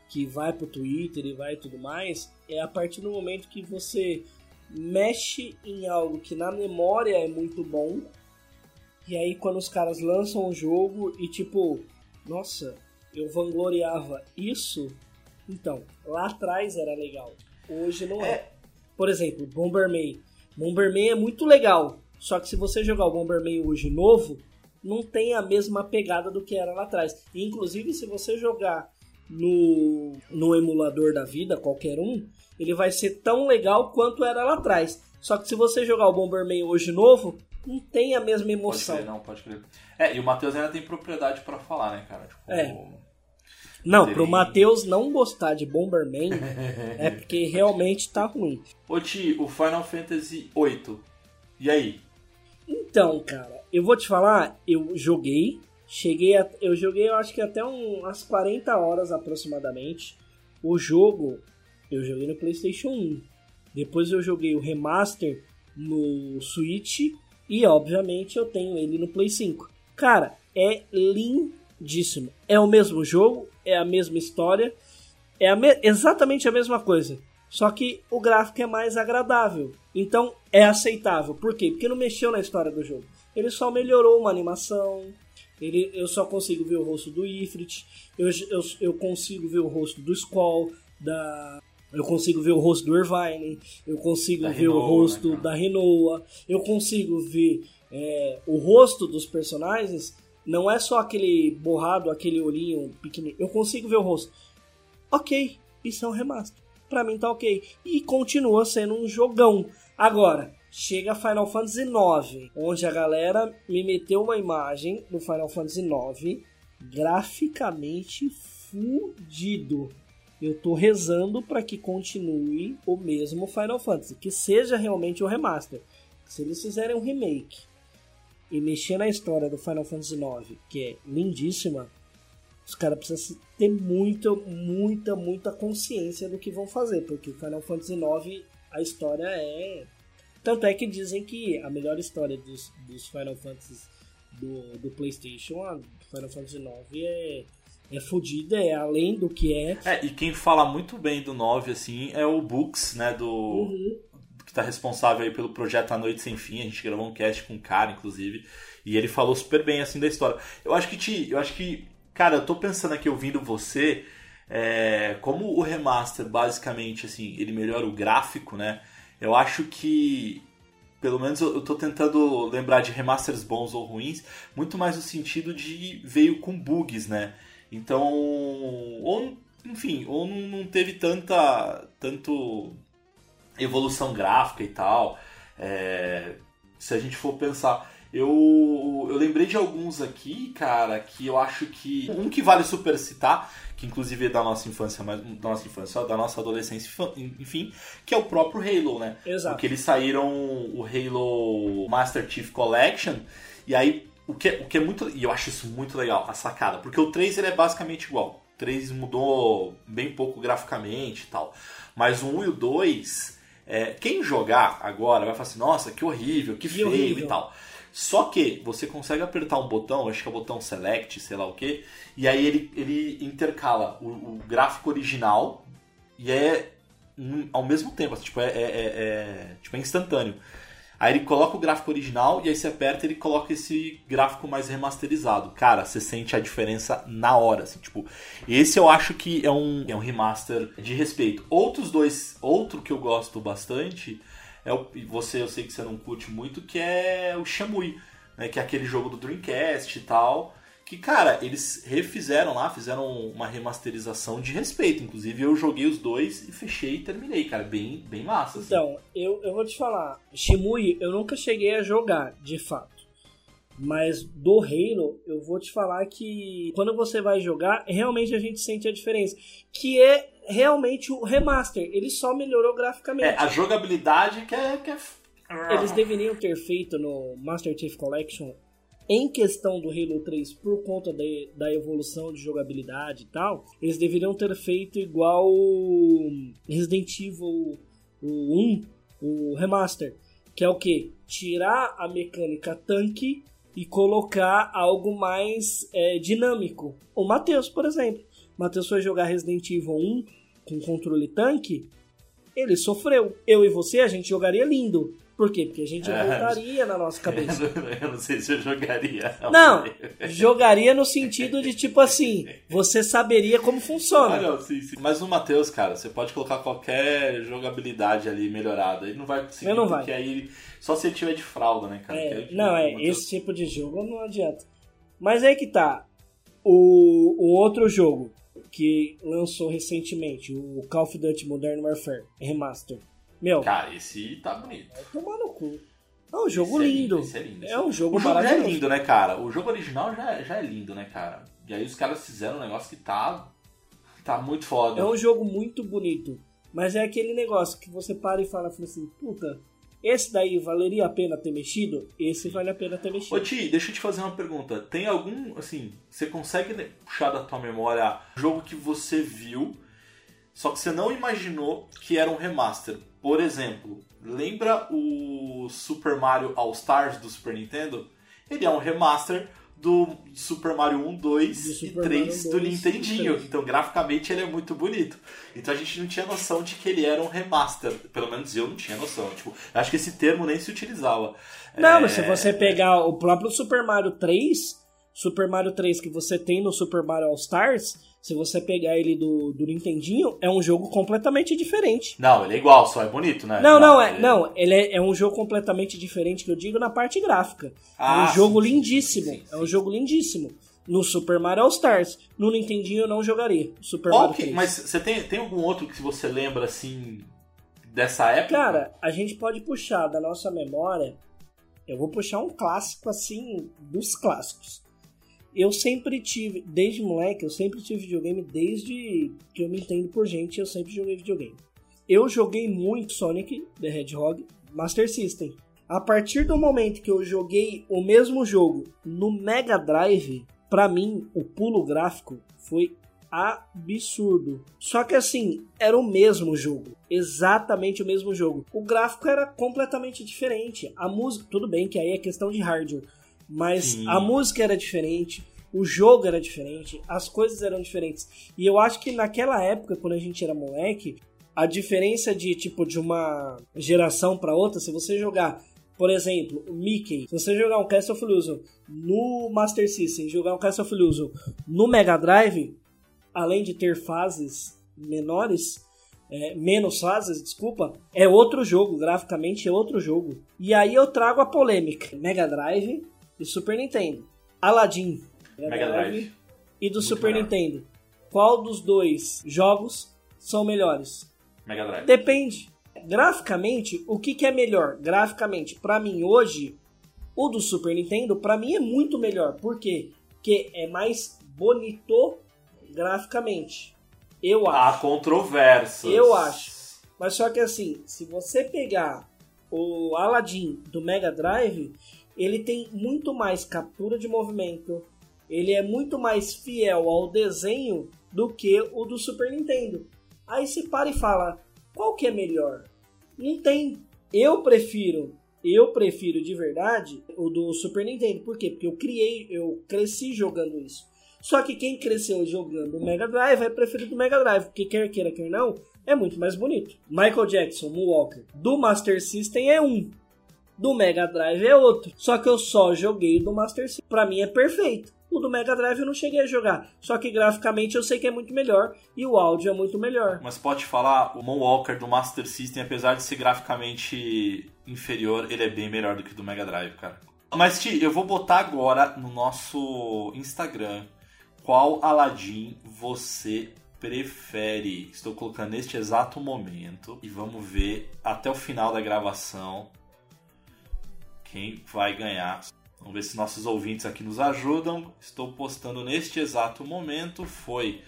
que vai pro Twitter e vai tudo mais, é a partir do momento que você mexe em algo que na memória é muito bom, E aí quando os caras lançam o jogo e tipo, nossa, eu vangloriava isso, então, lá atrás era legal. Hoje não é. é. Por exemplo, Bomberman. Bomberman é muito legal. Só que se você jogar o Bomberman hoje novo, não tem a mesma pegada do que era lá atrás. inclusive, se você jogar no, no emulador da vida, qualquer um, ele vai ser tão legal quanto era lá atrás. Só que se você jogar o Bomberman hoje novo, não tem a mesma emoção. Pode crer, não, pode crer. É, e o Matheus ainda tem propriedade para falar, né, cara? Tipo, é. Não, pro Matheus não gostar de Bomberman <laughs> é porque realmente tá ruim. Ô Ti, o Final Fantasy VIII, e aí? Então, cara, eu vou te falar, eu joguei, cheguei a, eu joguei eu acho que até um, umas 40 horas aproximadamente. O jogo eu joguei no PlayStation 1. Depois eu joguei o remaster no Switch e obviamente eu tenho ele no Play 5. Cara, é lindíssimo. É o mesmo jogo, é a mesma história, é a me exatamente a mesma coisa. Só que o gráfico é mais agradável. Então é aceitável. Por quê? Porque não mexeu na história do jogo. Ele só melhorou uma animação. Ele, eu só consigo ver o rosto do Ifrit. Eu, eu, eu consigo ver o rosto do Skull. Da, eu consigo ver o rosto do Irvine. Eu consigo da ver Renoa, o rosto né, da Renoa. Eu consigo ver é, o rosto dos personagens não é só aquele borrado, aquele olhinho pequenininho. Eu consigo ver o rosto. Ok, isso é um remaster. Pra mim tá ok. E continua sendo um jogão. Agora, chega Final Fantasy IX, onde a galera me meteu uma imagem do Final Fantasy IX graficamente fudido. Eu tô rezando para que continue o mesmo Final Fantasy, que seja realmente o um remaster. Se eles fizerem um remake e mexer na história do Final Fantasy IX, que é lindíssima, os caras precisam ter muita, muita, muita consciência do que vão fazer, porque Final Fantasy IX, a história é. Tanto é que dizem que a melhor história dos, dos Final Fantasy do, do PlayStation, a Final Fantasy IX, é, é fodida, é além do que é. É, e quem fala muito bem do 9, assim, é o Books, né, do, uhum está responsável aí pelo projeto A Noite Sem Fim. A gente gravou um cast com o cara, inclusive, e ele falou super bem assim da história. Eu acho que te, eu acho que, cara, eu tô pensando aqui ouvindo você, é, como o remaster basicamente assim, ele melhora o gráfico, né? Eu acho que pelo menos eu, tô tentando lembrar de remasters bons ou ruins, muito mais no sentido de veio com bugs, né? Então, ou enfim, ou não teve tanta tanto evolução gráfica e tal. É, se a gente for pensar. Eu, eu lembrei de alguns aqui, cara, que eu acho que. Um que vale super citar, que inclusive é da nossa infância, mas da nossa infância, da nossa adolescência, enfim, que é o próprio Halo, né? Exato. Porque eles saíram o Halo Master Chief Collection, e aí o que, o que é muito. E eu acho isso muito legal, a sacada, porque o 3 ele é basicamente igual. O 3 mudou bem pouco graficamente e tal. Mas o 1 e o 2 é, quem jogar agora vai falar assim, nossa, que horrível, que, feio horrível. e tal. Só que você consegue apertar um botão, acho que é o botão Select, sei lá o que, e aí ele, ele intercala o, o gráfico original e é ao mesmo tempo, assim, tipo, é, é, é, é, tipo, é instantâneo. Aí ele coloca o gráfico original e aí você aperta e ele coloca esse gráfico mais remasterizado. Cara, você sente a diferença na hora, assim, tipo, esse eu acho que é um, é um remaster de respeito. Outros dois, outro que eu gosto bastante é o você, eu sei que você não curte muito, que é o Shamui, né, que é aquele jogo do Dreamcast e tal que, cara, eles refizeram lá, fizeram uma remasterização de respeito. Inclusive, eu joguei os dois e fechei e terminei, cara. Bem, bem massa. Assim. Então, eu, eu vou te falar. Shimui, eu nunca cheguei a jogar, de fato. Mas do Halo, eu vou te falar que quando você vai jogar, realmente a gente sente a diferença. Que é realmente o remaster. Ele só melhorou graficamente. É, a jogabilidade que é, que é... Eles deveriam ter feito no Master Chief Collection em questão do Halo 3, por conta de, da evolução de jogabilidade e tal, eles deveriam ter feito igual Resident Evil 1, o remaster, que é o que? Tirar a mecânica tanque e colocar algo mais é, dinâmico. O Matheus, por exemplo. O Matheus foi jogar Resident Evil 1 com controle tanque, ele sofreu. Eu e você, a gente jogaria lindo. Por quê? Porque a gente É. voltaria na nossa <laughs> cabeça. eu não sei se eu jogaria. Não, <laughs> jogaria no sentido de tipo assim, você saberia como Ah, funciona. não, sim, sim. Mas no Matheus, cara, você pode colocar qualquer jogabilidade ali melhorada. Ele não vai conseguir, não vai. porque aí. Só se ele tiver de fralda, né, cara? É, aí, não, é, esse tipo de jogo não adianta. Mas aí que tá. O, o outro jogo que lançou recentemente, o Call of Duty Modern Warfare Remaster. Meu, Cara, esse tá bonito. vai tomar no cu. É um jogo é lindo. esse é lindo. É um jogo O jogo já é lindo, né, cara? O jogo original já, já é lindo, né, cara? E aí os caras fizeram um negócio que tá. Tá muito foda. É um jogo muito bonito. Mas é aquele negócio que você para e fala, fala assim, puta, esse daí valeria a pena ter mexido? Esse vale a pena ter mexido. Ô Ti, deixa eu te fazer uma pergunta. Tem algum, assim, você consegue puxar da tua memória jogo que você viu, só que você não imaginou que era um remaster? Por exemplo, lembra o Super Mario All Stars do Super Nintendo? Ele é um remaster do Super Mario 1, 2 Do e Super 3 Mario do 2 e Nintendinho. 3. Então, graficamente, ele é muito bonito. Então, a gente não tinha noção de que ele era um remaster. Pelo menos eu não tinha noção. Tipo, acho que esse termo nem se utilizava. Não, É, mas se você pegar o próprio Super Mario 3, Super Mario 3 que você tem no Super Mario All Stars, se você pegar ele do, do Nintendinho, é um jogo completamente diferente. Não, ele é igual, só é bonito, né? Não, não, é, ele- não, ele é, é um jogo completamente diferente, que eu digo na parte gráfica. Ah, é um jogo sim, sim, lindíssimo, sim, sim, é um jogo lindíssimo. No Super Mario All Stars, no Nintendinho eu não jogaria. Super Mario Ok, 3. mas você tem, tem algum outro que você lembra, assim, dessa época? Cara, a gente pode puxar da nossa memória. Eu vou puxar um clássico assim, dos clássicos. Eu sempre tive, desde moleque, eu sempre tive videogame desde que eu me entendo por gente, eu sempre joguei videogame. Eu joguei muito Sonic the Hedgehog Master System. A partir do momento que eu joguei o mesmo jogo no Mega Drive, pra mim o pulo gráfico foi absurdo. Só que assim, era o mesmo jogo, exatamente o mesmo jogo. O gráfico era completamente diferente. A música, tudo bem que aí é questão de hardware, mas Sim. a música era diferente, o jogo era diferente, as coisas eram diferentes. E eu acho que naquela época, quando a gente era moleque, a diferença de tipo de uma geração para outra, se você jogar, por exemplo, o Mickey, se você jogar um Castle of Illusion no Master System, jogar um Castle of Illusion no Mega Drive, além de ter fases menores, é, menos fases, desculpa, é outro jogo, graficamente é outro jogo. E aí eu trago a polêmica: Mega Drive e Super Nintendo. Aladdin, Mega Drive. e do Muito Super melhor. Nintendo. Qual dos dois jogos são melhores? Mega Drive. Depende. Graficamente, o que, que é melhor? Graficamente, pra mim hoje, o do Super Nintendo, pra mim é muito melhor. Por quê? Porque é mais bonito graficamente. Eu Há acho. controvérsias. Eu acho. Mas só que assim, se você pegar o Aladdin do Mega Drive, ele tem muito mais captura de movimento, ele é muito mais fiel ao desenho do que o do Super Nintendo. Aí você para e fala, qual que é melhor? Não tem. Eu prefiro, eu prefiro de verdade o do Super Nintendo. Por quê? Porque eu criei, eu cresci jogando isso. Só que quem cresceu jogando o Mega Drive vai preferir do Mega Drive, porque quer queira, quer não, é muito mais bonito. Michael Jackson, Moonwalker, do Master System é um, do Mega Drive é outro. Só que eu só joguei do Master System. Pra mim é perfeito. O do Mega Drive eu não cheguei a jogar. Só que graficamente eu sei que é muito melhor e o áudio é muito melhor. Mas pode falar, o Moonwalker do Master System, apesar de ser graficamente inferior, ele é bem melhor do que o do Mega Drive, cara. Mas, Ti, eu vou botar agora no nosso Instagram qual Aladdin você prefere. Estou colocando neste exato momento e vamos ver até o final da gravação quem vai ganhar. Vamos ver se nossos ouvintes aqui nos ajudam. Estou postando neste exato momento. Foi.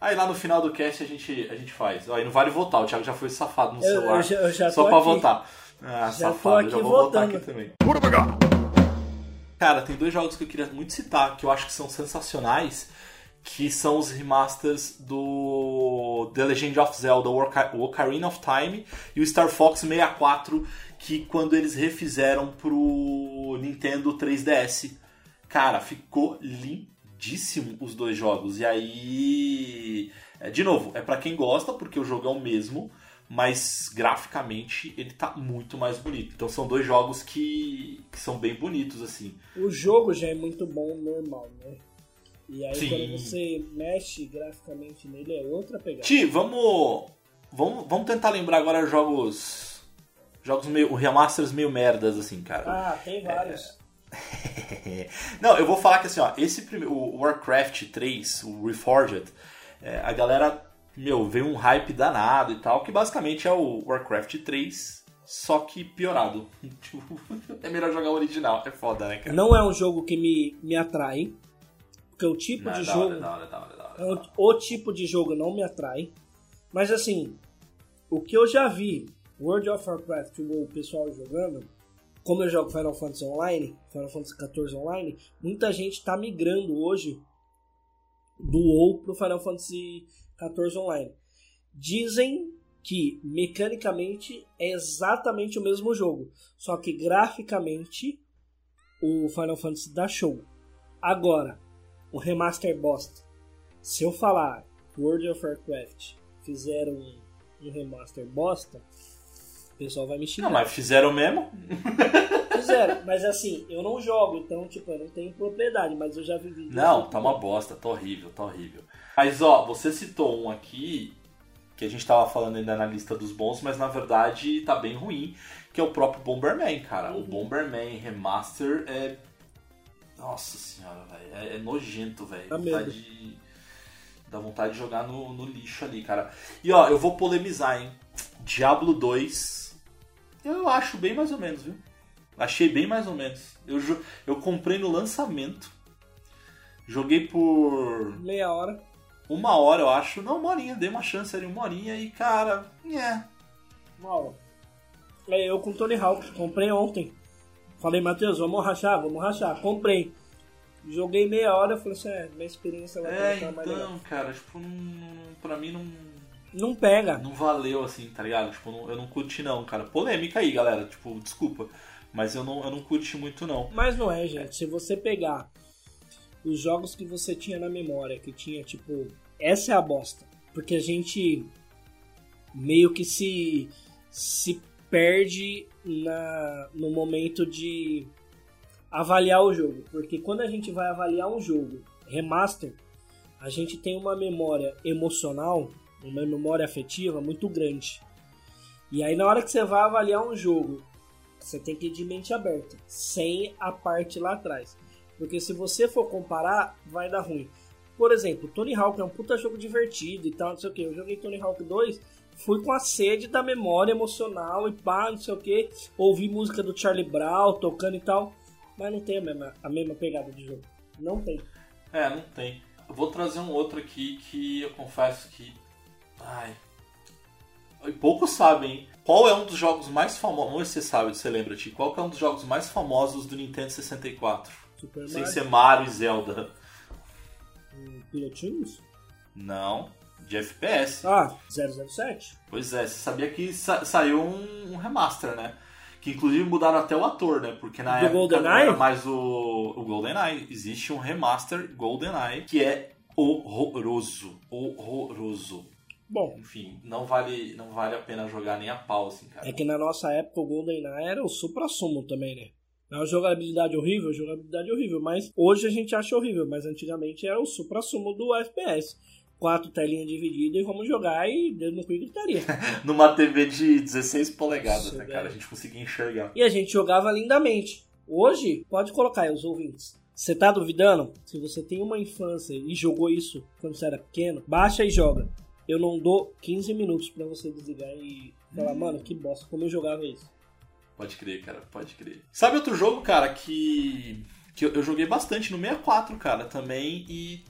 Aí lá no final do cast a gente, a gente faz. Aí não vale votar, o Thiago já foi safado no Eu, celular. eu já, eu já só pra aqui. votar. Ah, Já safado, eu já vou votar votando. aqui também. Cara, tem dois jogos que eu queria muito citar, que eu acho que são sensacionais, que são os remasters do The Legend of Zelda, o Ocarina of Time e o Star Fox 64, que quando eles refizeram pro Nintendo 3DS. Cara, ficou lindíssimo os dois jogos. E aí, é, de novo, é pra quem gosta, porque o jogo é o mesmo, mas graficamente ele tá muito mais bonito. Então são dois jogos que, que são bem bonitos, assim. O jogo já é muito bom normal, né? E aí Sim. quando você mexe graficamente nele é outra pegada. Ti, vamos, vamos, vamos tentar lembrar agora jogos. Jogos meio. remasters meio merdas, assim, cara. Ah, tem vários. <laughs> Não, eu vou falar que assim, ó, esse primeiro, o Warcraft 3, o Reforged, é, a galera, meu, veio um hype danado e tal, que basicamente é o Warcraft 3, só que piorado. Tipo, <laughs> é melhor jogar o original, é foda, né, cara? Não é um jogo que me, me atrai. Porque o tipo Não, de é da jogo. é é é é É o tipo de jogo não me atrai. Mas assim, o que eu já vi World of Warcraft, o pessoal jogando, como eu jogo Final Fantasy Online, Final Fantasy XIV Online, muita gente tá migrando hoje do WoW pro Final Fantasy XIV Online. Dizem que mecanicamente é exatamente o mesmo jogo, só que graficamente o Final Fantasy dá show. Agora, o remaster bosta. Se eu falar World of Warcraft fizeram um, um remaster bosta, o pessoal vai me xingar. Não, mas fizeram mesmo? <laughs> Fizeram, mas assim, eu não jogo, então, tipo, eu não tenho propriedade, mas eu já vi vídeos. Não, tá uma bosta, tá horrível, tá horrível. Mas ó, você citou um aqui que a gente tava falando ainda na lista dos bons, mas na verdade tá bem ruim, que é o próprio Bomberman, cara. O Uhum. Bomberman Remaster é. Nossa senhora, velho. É, é nojento, velho. Dá vontade de. Dá vontade de jogar no, no lixo ali, cara. E ó, eu vou polemizar, hein? Diablo 2. Eu acho bem mais ou menos, viu? Achei bem mais ou menos. Eu, eu comprei no lançamento. Joguei por Meia hora. uma hora, eu acho. Não, uma horinha. Dei uma chance ali, uma horinha. E, cara, é. Uma hora. É, eu com o Tony Hawk, comprei ontem. Falei, Matheus, vamos rachar, vamos rachar. Comprei. Joguei meia hora, eu falei assim, é, minha experiência vai É, ficar mais legal. então, cara, tipo, não- pra mim não, Não pega. não valeu, assim, tá ligado? Tipo, não- eu não curti não, cara. Polêmica aí, galera. Tipo, desculpa. Mas eu não, eu não curti muito, não. Mas não é, gente. Se você pegar os jogos que você tinha na memória, que tinha tipo. Essa é a bosta. Porque a gente meio que se, se perde na, no momento de avaliar o jogo. Porque quando a gente vai avaliar um jogo remaster, a gente tem uma memória emocional, uma memória afetiva muito grande. E aí na hora que você vai avaliar um jogo você tem que ir de mente aberta, sem a parte lá atrás. Porque se você for comparar, vai dar ruim. Por exemplo, Tony Hawk é um puta jogo divertido e tal, não sei o que. Eu joguei Tony Hawk 2, fui com a sede da memória emocional e pá, não sei o que. Ouvi música do Charlie Brown tocando e tal. Mas não tem a mesma, a mesma pegada de jogo. Não tem. É, não tem. Vou trazer um outro aqui que eu confesso que. Ai. E poucos sabem, hein? Qual é um dos jogos mais famosos? Vamos ver se você sabe, se você lembra, Ti. Qual é um dos jogos mais famosos do Nintendo 64? Super Sem Mario, ser Mario e Zelda. um Pilotinhos. Não, de FPS. Ah, 007. Pois é, você sabia que sa- saiu um, um remaster, né? Que inclusive mudaram até o ator, né? Porque na Do época não GoldenEye? era mais o, o GoldenEye. Existe um remaster GoldenEye que é horroroso. Horroroso. Bom, Enfim, não vale, não vale a pena jogar nem a pau, assim, cara. É que na nossa época o GoldenEye era o supra-sumo também, né? É uma jogabilidade horrível, jogabilidade horrível, mas hoje a gente acha horrível, mas antigamente era o supra-sumo do FPS. Quatro telinhas divididas e vamos jogar e dedo no cu e gritaria. <laughs> Numa TV de 16 polegadas, né, cara? A gente conseguia enxergar. e a gente jogava lindamente. Hoje, pode colocar aí os ouvintes. Você tá duvidando? Se você tem uma infância e jogou isso quando você era pequeno, baixa e joga. Eu não dou 15 minutos pra você desligar e falar, mano, que bosta, como eu jogava isso. Pode crer, cara, pode crer. Sabe outro jogo, cara, que, que eu, joguei bastante no 64, cara, também, e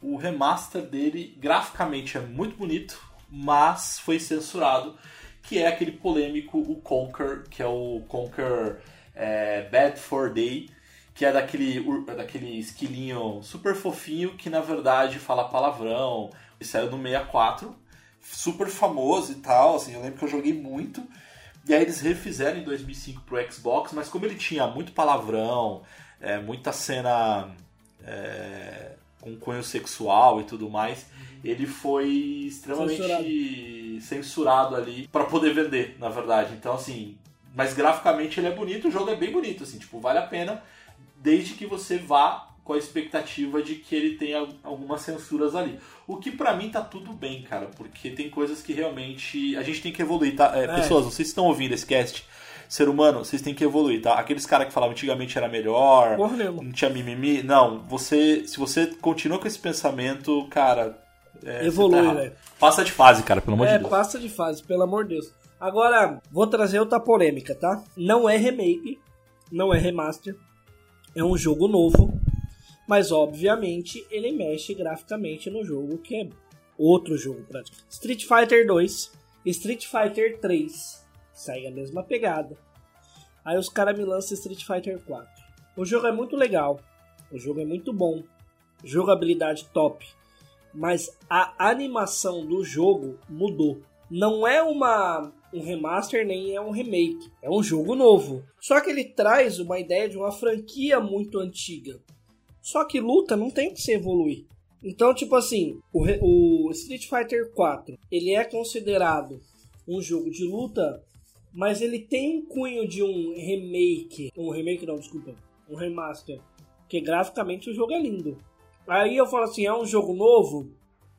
o remaster dele, graficamente, é muito bonito, mas foi censurado, que é aquele polêmico, o Conquer, que é o Conquer é, Bad for Day, que é daquele, daquele esquilinho super fofinho que, na verdade, fala palavrão, e saiu no 64, super famoso e tal, assim, eu lembro que eu joguei muito, e aí eles refizeram em 2005 pro Xbox, mas como ele tinha muito palavrão, é, muita cena é, com cunho sexual e tudo mais, ele foi extremamente foi censurado ali para poder vender, na verdade. Então, assim, mas graficamente ele é bonito, o jogo é bem bonito, assim, tipo, vale a pena, desde que você vá com a expectativa de que ele tenha algumas censuras ali. O que para mim tá tudo bem, cara, porque tem coisas que realmente a gente tem que evoluir, tá? É, é. Pessoas, vocês estão ouvindo esse cast, ser humano, vocês têm que evoluir, tá? Aqueles caras que falavam antigamente era melhor, não tinha mimimi, não, você, se você continua com esse pensamento, cara, é, evolui, tá velho. Passa de fase, cara, pelo amor é, de Deus. É, passa de fase, pelo amor de Deus. Agora, vou trazer outra polêmica, tá? Não é remake, não é remaster, é um jogo novo mas obviamente ele mexe graficamente no jogo, que é outro jogo praticamente. Street Fighter 2, Street Fighter 3, segue a mesma pegada. Aí os caras me lançam Street Fighter 4. O jogo é muito legal, o jogo é muito bom, jogabilidade top, mas a animação do jogo mudou. Não é uma um remaster nem é um remake, é um jogo novo. Só que ele traz uma ideia de uma franquia muito antiga. Só que luta não tem que se evoluir. Então, tipo assim, o, o Street Fighter 4, ele é considerado um jogo de luta, mas ele tem um cunho de um remake, um remake não, desculpa, um remaster, porque graficamente o jogo é lindo. Aí eu falo assim, é um jogo novo,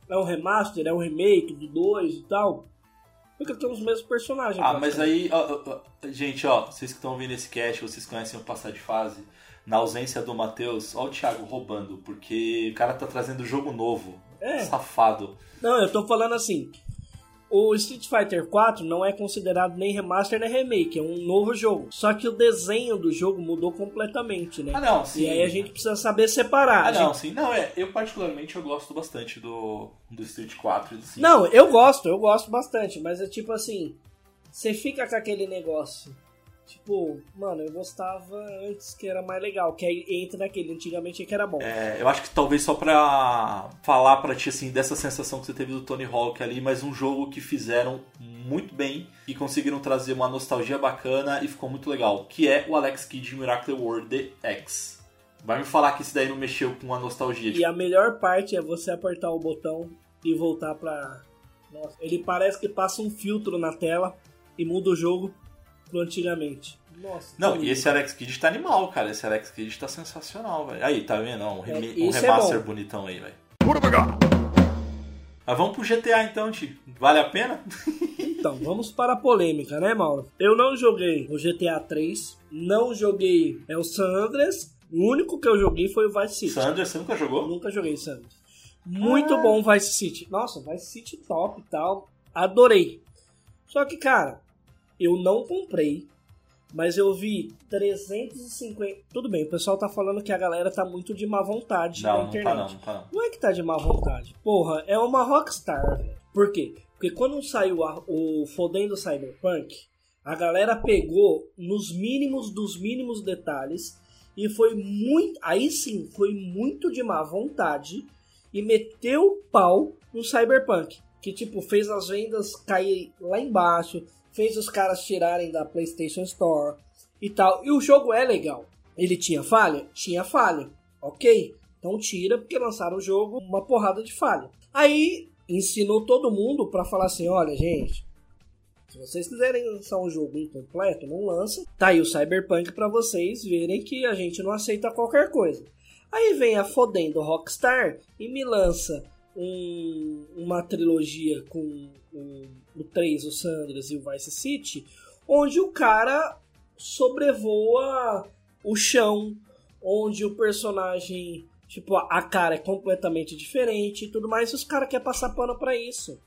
é um remaster, é um remake do 2 e tal, porque tem os mesmos personagens. Ah, mas aí, ó, ó, gente, ó, vocês que estão vendo esse cast, vocês conhecem o Passar de Fase, na ausência do Matheus, ó o Thiago roubando, porque o cara tá trazendo jogo novo. É. Safado. Não, eu tô falando assim. O Street Fighter 4 não é considerado nem remaster nem remake, é um novo jogo. Só que o desenho do jogo mudou completamente, né? Ah, não, sim. E aí a gente precisa saber separar. Ah, não, gente... sim. Não, é, eu particularmente eu gosto bastante do, do Street 4 e Não, eu gosto, eu gosto bastante, mas é tipo assim, você fica com aquele negócio. Tipo, mano, eu gostava antes que era mais legal, que aí entra naquele, antigamente que era bom. É, eu acho que talvez só pra falar pra ti, assim, dessa sensação que você teve do Tony Hawk ali, mas um jogo que fizeram muito bem e conseguiram trazer uma nostalgia bacana e ficou muito legal, que é o Alex Kidd Miracle World X. Vai me falar que isso daí não mexeu com a nostalgia. E tipo... a melhor parte é você apertar o botão e voltar pra... Nossa, ele parece que passa um filtro na tela e muda o jogo pro antigamente. Nossa, não, e esse Alex Kidd tá animal, cara. Esse Alex Kidd tá sensacional, velho. Aí, tá vendo? Um, rem é, um remaster é bonitão aí, velho. Mas vamos pro GTA então, tio. Vale a pena? <laughs> então, vamos para a polêmica, né, Mauro? Eu não joguei o GTA 3, não joguei é o San Andreas. O único que eu joguei foi o Vice City. San Andreas, você nunca jogou? Nunca joguei San Andreas. Muito ah. bom Vice City. Nossa, Vice City top e tal. Adorei. Só que, cara, eu não comprei, mas eu vi 350. Tudo bem, o pessoal tá falando que a galera tá muito de má vontade não, na internet. Não, tá não, tá não. não é que tá de má vontade. Porra, é uma Rockstar. Por quê? Porque quando saiu a, o Fodendo Cyberpunk, a galera pegou nos mínimos dos mínimos detalhes e foi muito. Aí sim, foi muito de má vontade e meteu o pau no Cyberpunk. Que tipo, fez as vendas cair lá embaixo, fez os caras tirarem da PlayStation Store e tal. E o jogo é legal. Ele tinha falha? Tinha falha. Ok. Então tira porque lançaram o jogo uma porrada de falha. Aí ensinou todo mundo para falar assim: olha, gente, se vocês quiserem lançar um jogo incompleto, não lança. Tá aí o Cyberpunk para vocês verem que a gente não aceita qualquer coisa. Aí vem a fodendo Rockstar e me lança um, uma trilogia com o, o 3, o Sandras e o Vice City, onde o cara sobrevoa o chão, onde o personagem, tipo, a cara é completamente diferente e tudo mais, e os caras querem passar pano pra isso.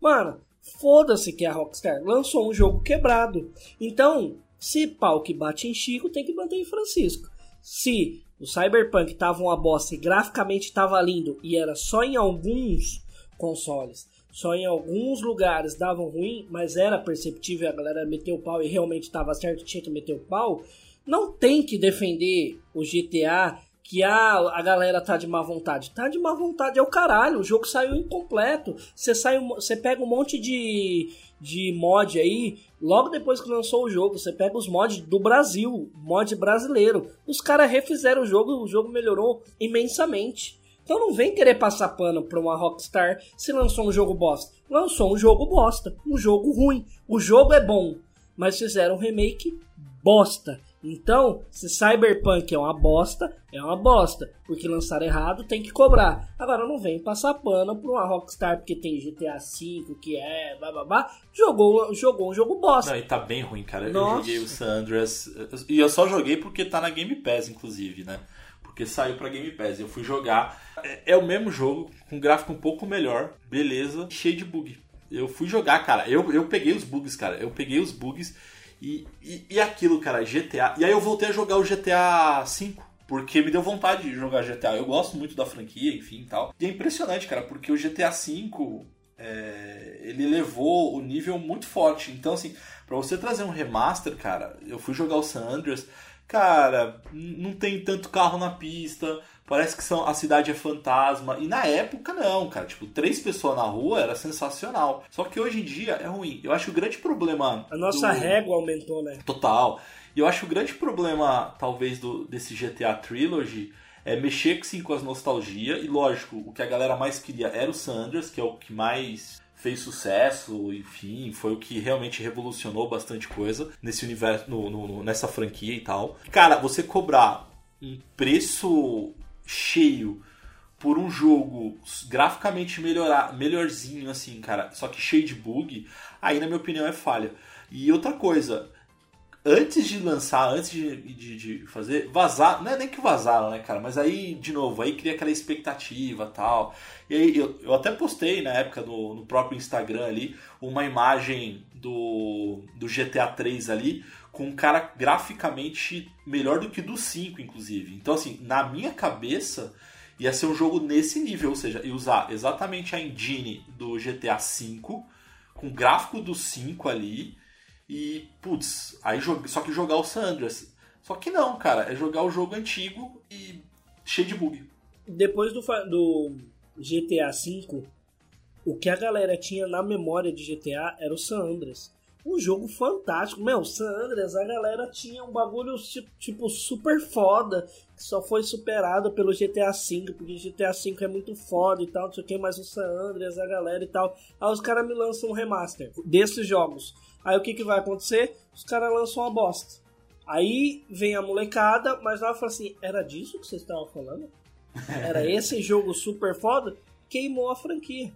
Mano, foda-se que a Rockstar lançou um jogo quebrado. Então, se pau que bate em Chico, tem que bater em Francisco. Se o Cyberpunk tava uma bosta e graficamente tava lindo e era só em alguns consoles, só em alguns lugares davam ruim, mas era perceptível a galera meteu o pau e realmente estava certo, tinha que meter o pau. Não tem que defender o GTA que ah, a galera tá de má vontade. Tá de má vontade é o caralho, o jogo saiu incompleto. Você sai, você pega um monte de de mod aí, logo depois que lançou o jogo, você pega os mods do Brasil, mod brasileiro. Os caras refizeram o jogo, o jogo melhorou imensamente. Então não vem querer passar pano pra uma Rockstar se lançou um jogo bosta. Lançou um jogo bosta, um jogo ruim. O jogo é bom, mas fizeram um remake bosta. Então, se Cyberpunk é uma bosta, é uma bosta. Porque lançar errado tem que cobrar. Agora não vem passar pano pra uma Rockstar porque tem GTA V, que é bababá. Jogou, jogou um jogo bosta. Não, e tá bem ruim, cara. Nossa. Eu joguei o San Andreas. E eu só joguei porque tá na Game Pass, inclusive, né? Porque saiu pra Game Pass. Eu fui jogar. É, é o mesmo jogo, com gráfico um pouco melhor, beleza, cheio de bug. Eu fui jogar, cara. Eu, eu peguei os bugs, cara. Eu peguei os bugs e, e, e aquilo, cara, GTA. E aí eu voltei a jogar o GTA V. Porque me deu vontade de jogar GTA. Eu gosto muito da franquia, enfim e tal. E é impressionante, cara, porque o GTA V é, ele levou o nível muito forte. Então, assim, pra você trazer um remaster, cara, eu fui jogar o San Andreas, cara, não tem tanto carro na pista, parece que são, a cidade é fantasma. E na época, não, cara, tipo, três pessoas na rua era sensacional. Só que hoje em dia é ruim. Eu acho que o grande problema. A nossa do- régua aumentou, né? Total. E eu acho que o grande problema, talvez, do, desse GTA Trilogy é mexer sim, com as nostalgia. E lógico, o que a galera mais queria era o Sanders, que é o que mais fez sucesso, enfim, foi o que realmente revolucionou bastante coisa nesse universo, no- no- nessa franquia e tal. Cara, você cobrar um preço cheio por um jogo graficamente melhorar, melhorzinho, assim, cara, só que cheio de bug, aí na minha opinião é falha. E outra coisa, antes de lançar, antes de, de, de fazer, vazar, não é nem que vazaram, né, cara, mas aí, de novo, aí cria aquela expectativa tal. E aí eu, eu até postei na época no, no próprio Instagram ali uma imagem do, do GTA 3 ali com um cara graficamente melhor do que do 5, inclusive. Então, assim, na minha cabeça ia ser um jogo nesse nível, ou seja, ia usar exatamente a engine do GTA V com o gráfico do 5 ali e, putz, aí só que jogar o San Andreas. Só que não, cara, é jogar o jogo antigo e cheio de bug. Depois do, do GTA V, o que a galera tinha na memória de GTA era o San Andreas. Um jogo fantástico. Meu, San Andreas, a galera tinha um bagulho ti- tipo super foda, que só foi superado pelo GTA V, porque GTA V é muito foda e tal, não sei o que, mas o San Andreas, a galera e tal. Aí os caras me lançam um remaster desses jogos. Aí o que, que vai acontecer? Os caras lançam uma bosta. Aí vem a molecada, mas ela fala assim: era disso que vocês estavam falando? Era <laughs> esse jogo super foda? Queimou a franquia.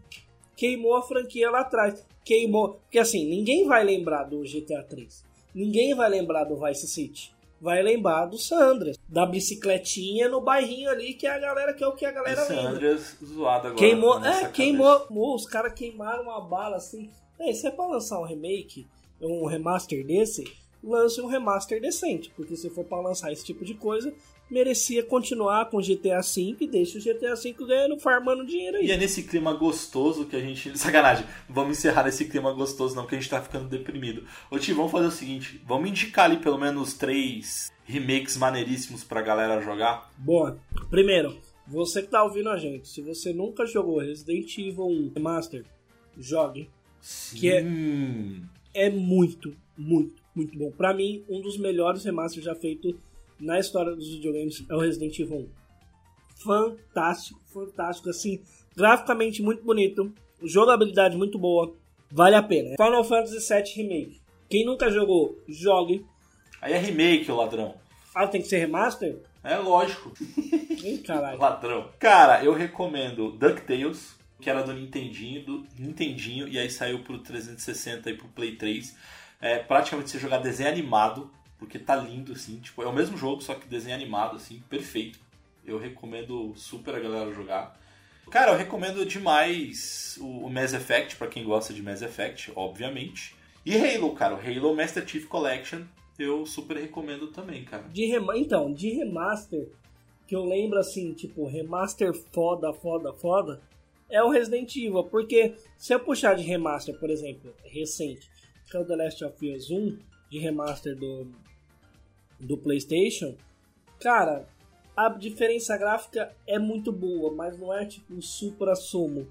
Queimou a franquia lá atrás. Queimou. Porque assim, ninguém vai lembrar do GTA 3. Ninguém vai lembrar do Vice City. Vai lembrar do Sandras. Da bicicletinha no bairrinho ali, que é a galera, que é o que a galera lembra. Andreas zoado agora. Queimou, é, queimou. Os caras queimaram uma bala assim. É, se é pra lançar um remake, um remaster desse, lance um remaster decente. Porque se for pra lançar esse tipo de coisa, merecia continuar com GTA V e deixa o GTA V ganhando, farmando dinheiro aí. E é nesse clima gostoso que a gente. <laughs> Sacanagem, vamos encerrar nesse clima gostoso, não, porque a gente tá ficando deprimido. Ô Ti, vamos fazer o seguinte: vamos indicar ali pelo menos três remakes maneiríssimos pra galera jogar. Boa. Primeiro, você que tá ouvindo a gente, se você nunca jogou Resident Evil 1 Remaster, jogue. Sim. Que é muito, muito, muito bom. Pra mim, um dos melhores remasters já feito na história dos videogames é o Resident Evil 1. Fantástico, fantástico, assim, graficamente muito bonito, jogabilidade muito boa, vale a pena. Final Fantasy VII Remake. Quem nunca jogou, jogue. Aí é remake, o ladrão. Ah, tem que ser remaster? É lógico. <laughs> Ih, caralho. Ladrão. Cara, eu recomendo DuckTales, que era do Nintendinho, do Nintendinho, e aí saiu pro 360 e pro Play 3. É praticamente você jogar desenho animado, porque tá lindo, assim. Tipo, é o mesmo jogo, só que desenho animado, assim, perfeito. Eu recomendo super a galera jogar. Cara, eu recomendo demais o o Mass Effect, pra quem gosta de Mass Effect, obviamente. E Halo, cara, o Halo Master Chief Collection, eu super recomendo também, cara. De. Então, de remaster, que eu lembro assim, tipo, remaster foda, foda, foda, é o Resident Evil. Porque se eu puxar de remaster, por exemplo, recente, que é o The Last of Us 1, de remaster do, do PlayStation, cara, a diferença gráfica é muito boa, mas não é tipo um supra-sumo.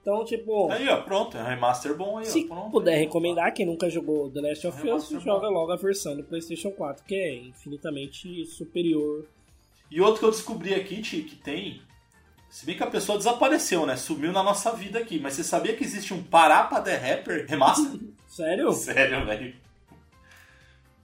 Então, tipo. Aí, ó, pronto, é um remaster bom aí, Se ó. Pronto, puder aí, recomendar, quem nunca jogou The Last of Us, Remaster joga bom. logo a versão do PlayStation 4, que é infinitamente superior. E outro que eu descobri aqui, Ti, que tem, Se bem que a pessoa desapareceu, né? Sumiu na nossa vida aqui. Mas você sabia que existe um Parapa The Rapper remaster? <laughs> Sério? Sério, velho.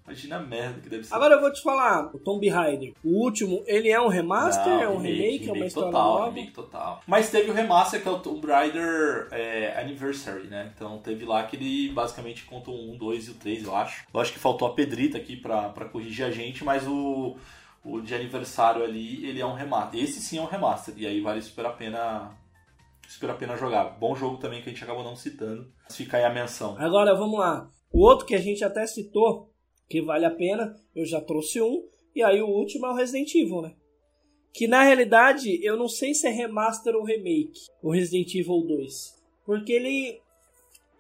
Imagina a merda que deve ser. Agora eu vou te falar, o Tomb Raider, o último, ele é um remaster, Não, é um remake, é uma história total, nova? Remake total. Mas teve o remaster que é o Tomb Raider é, Anniversary, né? Então teve lá que ele basicamente conta o 1, 2 e o 3, eu acho. Lógico que faltou a Pedrita aqui pra, pra corrigir a gente, mas o, o de aniversário ali, ele é um remaster. Esse sim é um remaster, e aí vale super a pena. Super a pena jogar. Bom jogo também que a gente acabou não citando. Fica aí a menção. Agora vamos lá. O outro que a gente até citou, que vale a pena, eu já trouxe um. E aí o último é o Resident Evil, né? Que na realidade eu não sei se é remaster ou remake, o Resident Evil 2. Porque ele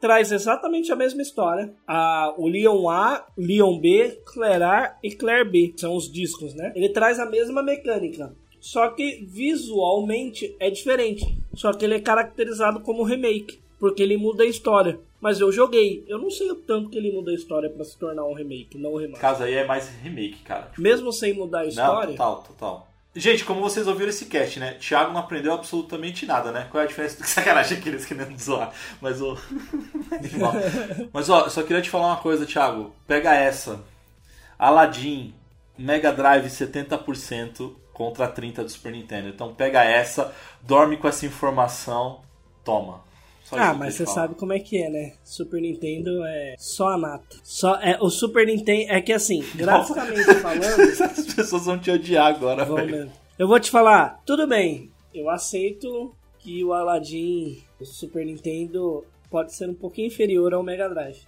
traz exatamente a mesma história. A, o Leon A, Leon B, Claire A e Claire B. São os discos, né? Ele traz a mesma mecânica. Só que visualmente é diferente. Só que ele é caracterizado como remake. Porque ele muda a história. Mas eu joguei. Eu não sei o tanto que ele muda a história pra se tornar um remake, não um No remaster. caso aí é mais remake, cara. Tipo, Mesmo sem mudar a Não, história. total, total. Gente, como vocês ouviram esse cast, né? Thiago não aprendeu absolutamente nada, né? Qual é a diferença do que <laughs> sacanagem que eles querendo zoar? Mas o. Animal. <laughs> Mas ó, só queria te falar uma coisa, Thiago. Pega essa. Aladdin, Mega Drive 70% contra 30% do Super Nintendo. Então pega essa, dorme com essa informação, toma. Só Ah, mas você sabe como é que é, né? Super Nintendo é só a nata. Só, é, o Super Nintendo. É que assim, <laughs> graficamente falando. <laughs> As pessoas vão te odiar agora, Vão velho. mesmo. Eu vou te falar, tudo bem, eu aceito que o Aladdin, o Super Nintendo, pode ser um pouquinho inferior ao Mega Drive.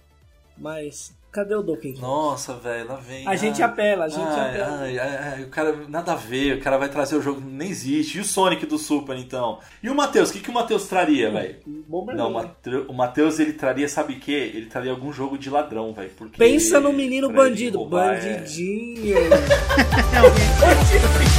Mas cadê o Donkey Kong? Nossa, velho, lá vem. A gente Ai. apela, a gente Ai, apela. ai, ai, o cara, nada a ver, o cara vai trazer o jogo, nem existe. E o Sonic do Super, então? E o Matheus, o que, que o Matheus traria, velho? Não, o Matheus ele traria, sabe o quê? Ele traria algum jogo de ladrão, velho. porque Pensa no menino bandido. roubar é- Bandidinho. <laughs>